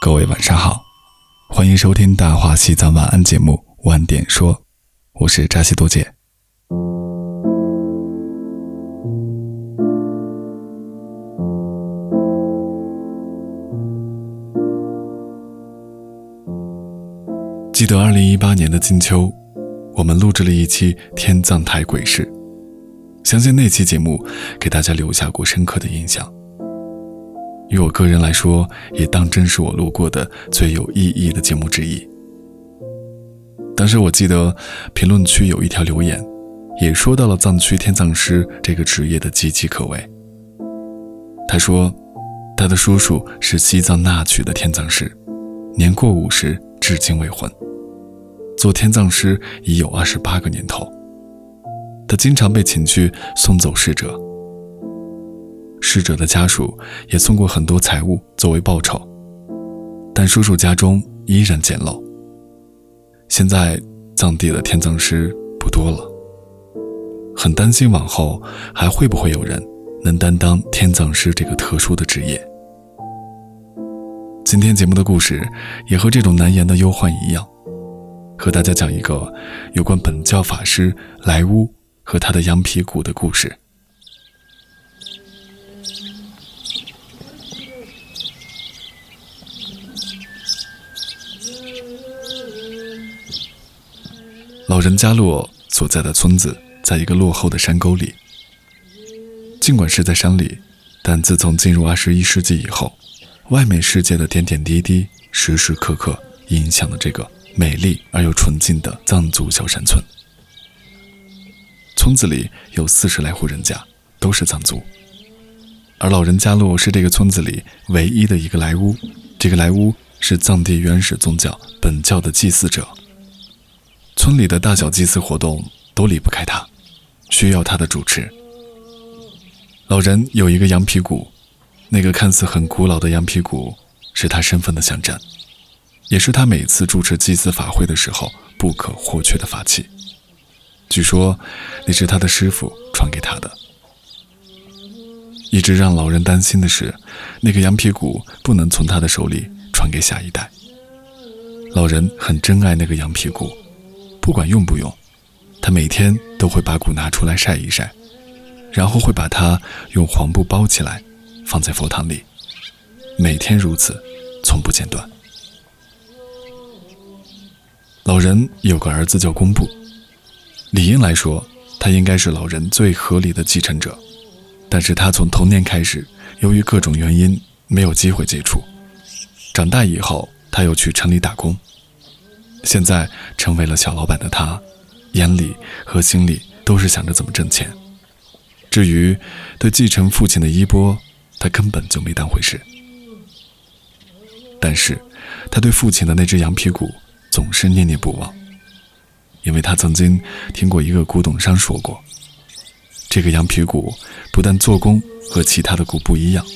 各位晚上好，欢迎收听《大话西藏晚安》节目，晚点说，我是扎西多姐。记得二零一八年的金秋，我们录制了一期天葬台鬼事，相信那期节目给大家留下过深刻的印象。于我个人来说，也当真是我录过的最有意义的节目之一。当时我记得评论区有一条留言，也说到了藏区天葬师这个职业的岌岌可危。他说，他的叔叔是西藏那曲的天葬师，年过五十，至今未婚，做天葬师已有二十八个年头。他经常被请去送走逝者。逝者的家属也送过很多财物作为报酬，但叔叔家中依然简陋。现在藏地的天葬师不多了，很担心往后还会不会有人能担当天葬师这个特殊的职业。今天节目的故事也和这种难言的忧患一样，和大家讲一个有关本教法师莱乌和他的羊皮鼓的故事。老人家洛所在的村子在一个落后的山沟里。尽管是在山里，但自从进入二十一世纪以后，外面世界的点点滴滴时时刻刻影响了这个美丽而又纯净的藏族小山村。村子里有四十来户人家，都是藏族，而老人家洛是这个村子里唯一的一个来乌。这个来乌是藏地原始宗教本教的祭祀者。村里的大小祭祀活动都离不开他，需要他的主持。老人有一个羊皮鼓，那个看似很古老的羊皮鼓是他身份的象征，也是他每次主持祭祀法会的时候不可或缺的法器。据说那是他的师傅传给他的。一直让老人担心的是，那个羊皮鼓不能从他的手里传给下一代。老人很珍爱那个羊皮鼓。不管用不用，他每天都会把鼓拿出来晒一晒，然后会把它用黄布包起来，放在佛堂里，每天如此，从不间断。老人有个儿子叫工布，理应来说，他应该是老人最合理的继承者，但是他从童年开始，由于各种原因没有机会接触，长大以后他又去城里打工。现在成为了小老板的他，眼里和心里都是想着怎么挣钱。至于对继承父亲的衣钵，他根本就没当回事。但是，他对父亲的那只羊皮鼓总是念念不忘，因为他曾经听过一个古董商说过，这个羊皮鼓不但做工和其他的鼓不一样，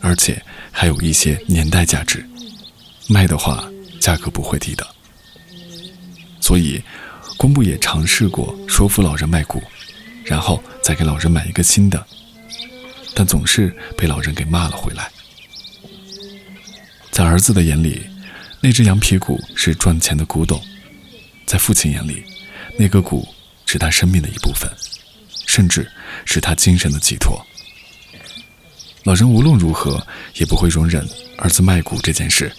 而且还有一些年代价值，卖的话价格不会低的。所以，工部也尝试过说服老人卖鼓，然后再给老人买一个新的，但总是被老人给骂了回来。在儿子的眼里，那只羊皮鼓是赚钱的古董；在父亲眼里，那个鼓是他生命的一部分，甚至是他精神的寄托。老人无论如何也不会容忍儿子卖骨这件事。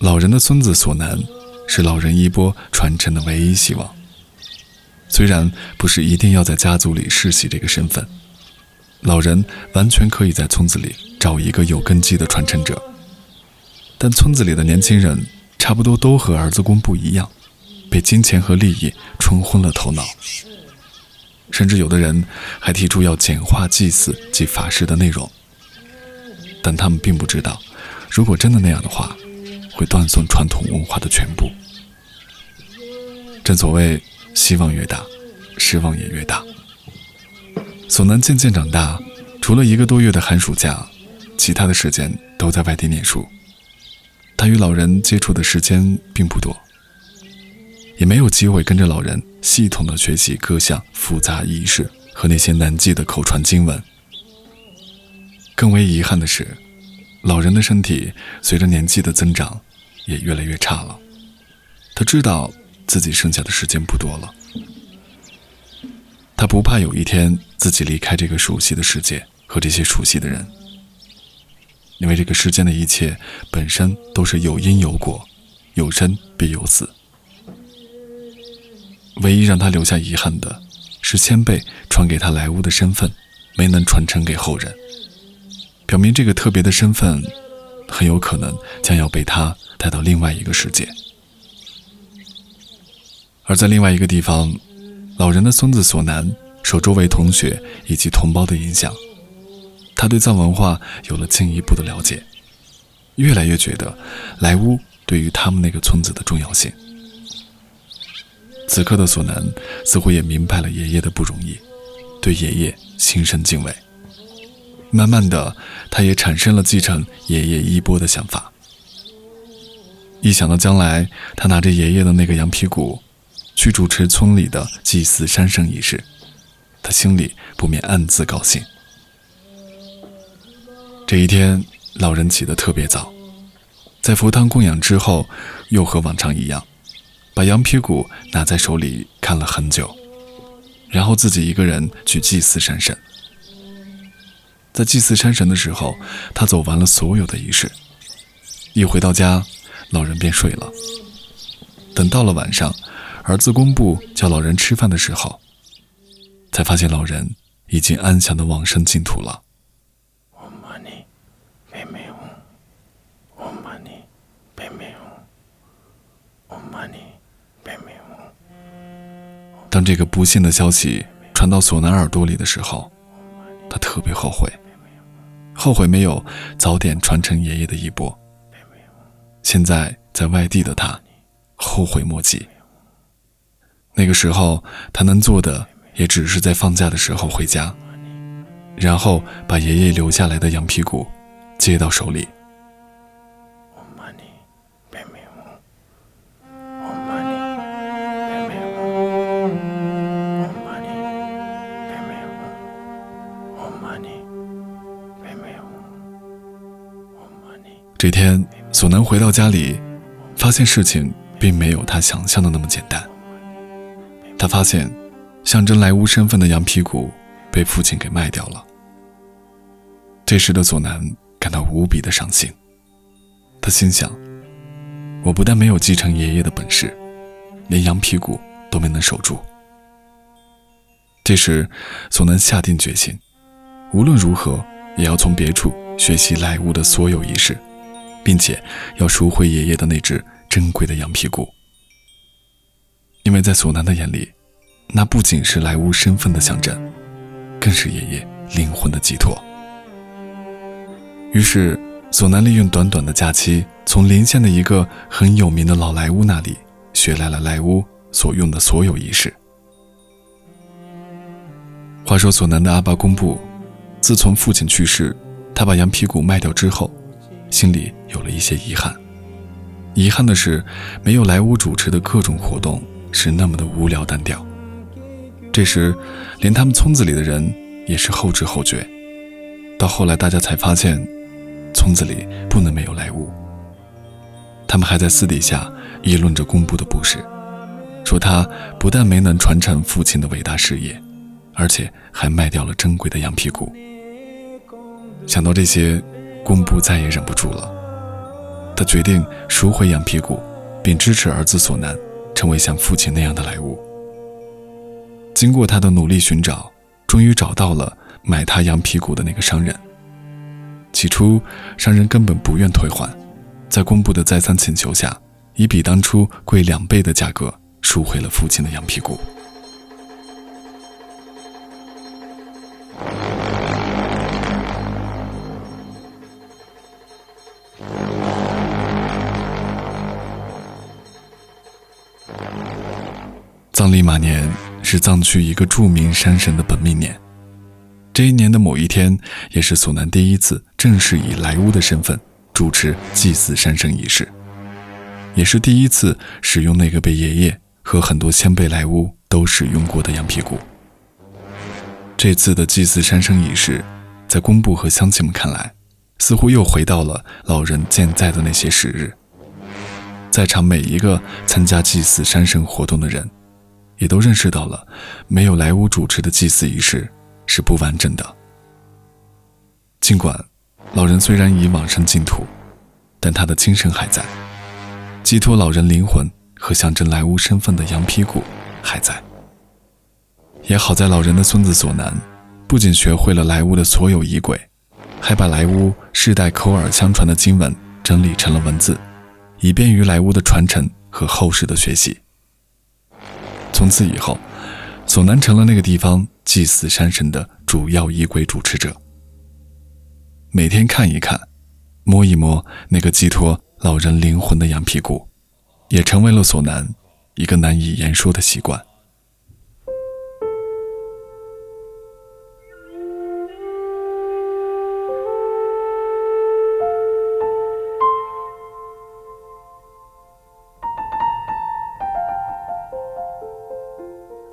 老人的孙子索南是老人衣钵传承的唯一希望。虽然不是一定要在家族里世袭这个身份，老人完全可以在村子里找一个有根基的传承者。但村子里的年轻人差不多都和儿子公不一样，被金钱和利益冲昏了头脑。甚至有的人还提出要简化祭祀及法事的内容。但他们并不知道，如果真的那样的话。会断送传统文化的全部。正所谓，希望越大，失望也越大。索南渐渐长大，除了一个多月的寒暑假，其他的时间都在外地念书。他与老人接触的时间并不多，也没有机会跟着老人系统的学习各项复杂仪式和那些难记的口传经文。更为遗憾的是，老人的身体随着年纪的增长，也越来越差了。他知道自己剩下的时间不多了，他不怕有一天自己离开这个熟悉的世界和这些熟悉的人，因为这个世间的一切本身都是有因有果，有生必有死。唯一让他留下遗憾的，是先辈传给他莱坞的身份没能传承给后人。表明这个特别的身份，很有可能将要被他带到另外一个世界。而在另外一个地方，老人的孙子索南受周围同学以及同胞的影响，他对藏文化有了进一步的了解，越来越觉得莱乌对于他们那个村子的重要性。此刻的索南似乎也明白了爷爷的不容易，对爷爷心生敬畏。慢慢的，他也产生了继承爷爷衣钵的想法。一想到将来他拿着爷爷的那个羊皮鼓，去主持村里的祭祀山神仪式，他心里不免暗自高兴。这一天，老人起得特别早，在佛堂供养之后，又和往常一样，把羊皮鼓拿在手里看了很久，然后自己一个人去祭祀山神。在祭祀山神的时候，他走完了所有的仪式。一回到家，老人便睡了。等到了晚上，儿子公布叫老人吃饭的时候，才发现老人已经安详的往生净土了。当这个不幸的消息传到索南耳朵里的时候，他特别后悔。后悔没有早点传承爷爷的衣钵。现在在外地的他，后悔莫及。那个时候，他能做的也只是在放假的时候回家，然后把爷爷留下来的羊皮鼓接到手里。这天，索南回到家里，发现事情并没有他想象的那么简单。他发现，象征莱乌身份的羊皮鼓被父亲给卖掉了。这时的左南感到无比的伤心。他心想：我不但没有继承爷爷的本事，连羊皮鼓都没能守住。这时，索南下定决心，无论如何也要从别处学习莱乌的所有仪式。并且要赎回爷爷的那只珍贵的羊皮鼓，因为在索南的眼里，那不仅是莱乌身份的象征，更是爷爷灵魂的寄托。于是，索南利用短短的假期，从邻县的一个很有名的老莱乌那里学来了莱乌所用的所有仪式。话说，索南的阿巴公布，自从父亲去世，他把羊皮鼓卖掉之后。心里有了一些遗憾，遗憾的是，没有莱乌主持的各种活动是那么的无聊单调。这时，连他们村子里的人也是后知后觉。到后来，大家才发现，村子里不能没有莱乌。他们还在私底下议论着公布的不是，说他不但没能传承父亲的伟大事业，而且还卖掉了珍贵的羊皮鼓。想到这些。公布再也忍不住了，他决定赎回羊皮鼓，并支持儿子索南成为像父亲那样的莱芜。经过他的努力寻找，终于找到了买他羊皮鼓的那个商人。起初，商人根本不愿退还，在公布的再三请求下，以比当初贵两倍的价格赎回了父亲的羊皮鼓。藏历马年是藏区一个著名山神的本命年，这一年的某一天，也是索南第一次正式以莱乌的身份主持祭祀山神仪式，也是第一次使用那个被爷爷和很多先辈莱巫都使用过的羊皮鼓。这次的祭祀山神仪式，在工部和乡亲们看来，似乎又回到了老人健在的那些时日。在场每一个参加祭祀山神活动的人，也都认识到了没有莱芜主持的祭祀仪式是不完整的。尽管老人虽然已往生净土，但他的精神还在，寄托老人灵魂和象征莱芜身份的羊皮鼓还在。也好在老人的孙子索南，不仅学会了莱芜的所有仪轨，还把莱芜世代口耳相传的经文整理成了文字。以便于莱芜的传承和后世的学习。从此以后，索南成了那个地方祭祀山神的主要仪轨主持者。每天看一看，摸一摸那个寄托老人灵魂的羊皮鼓，也成为了索南一个难以言说的习惯。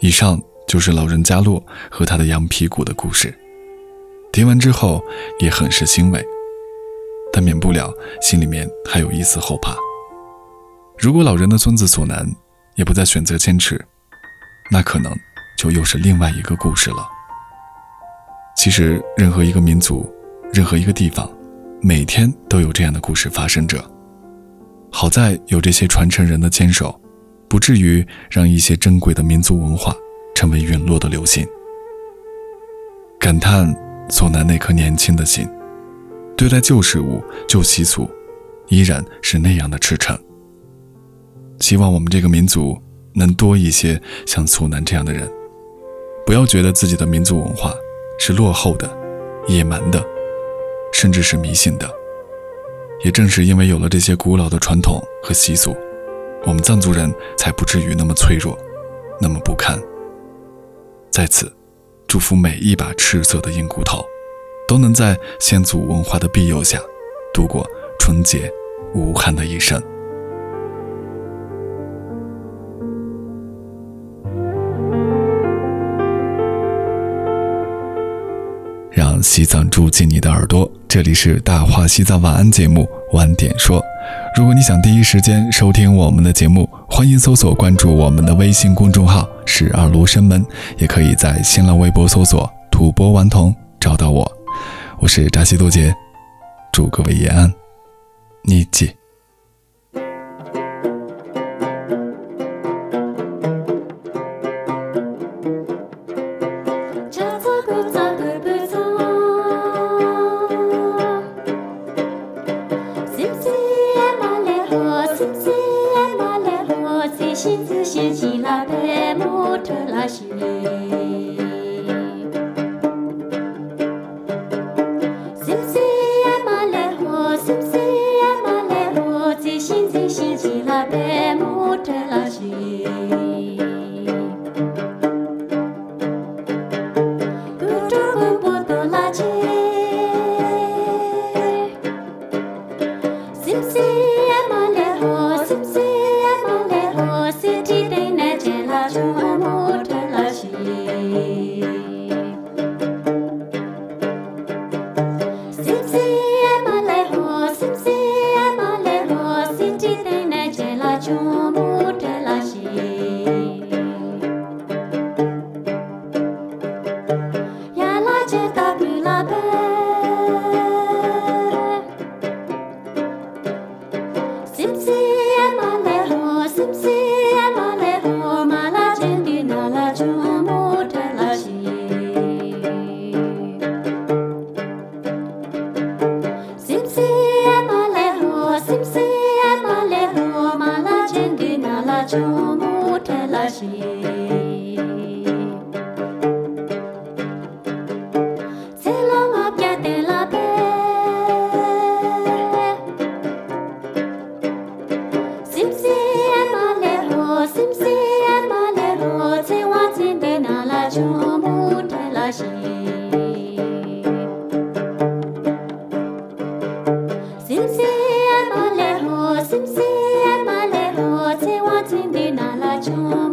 以上就是老人加洛和他的羊皮鼓的故事。听完之后也很是欣慰，但免不了心里面还有一丝后怕。如果老人的孙子索南也不再选择坚持，那可能就又是另外一个故事了。其实，任何一个民族，任何一个地方，每天都有这样的故事发生着。好在有这些传承人的坚守。不至于让一些珍贵的民族文化成为陨落的流星。感叹索南那颗年轻的心，对待旧事物、旧习俗，依然是那样的赤诚。希望我们这个民族能多一些像索南这样的人，不要觉得自己的民族文化是落后的、野蛮的，甚至是迷信的。也正是因为有了这些古老的传统和习俗。我们藏族人才不至于那么脆弱，那么不堪。在此，祝福每一把赤色的硬骨头，都能在先祖文化的庇佑下，度过纯洁无憾的一生。让西藏住进你的耳朵，这里是大话西藏晚安节目，晚点说。如果你想第一时间收听我们的节目，欢迎搜索关注我们的微信公众号“十二罗生门”，也可以在新浪微博搜索“吐蕃顽童”找到我。我是扎西多杰，祝各位延安，妮记。Simsi and my little, see what's in the Nala Chung.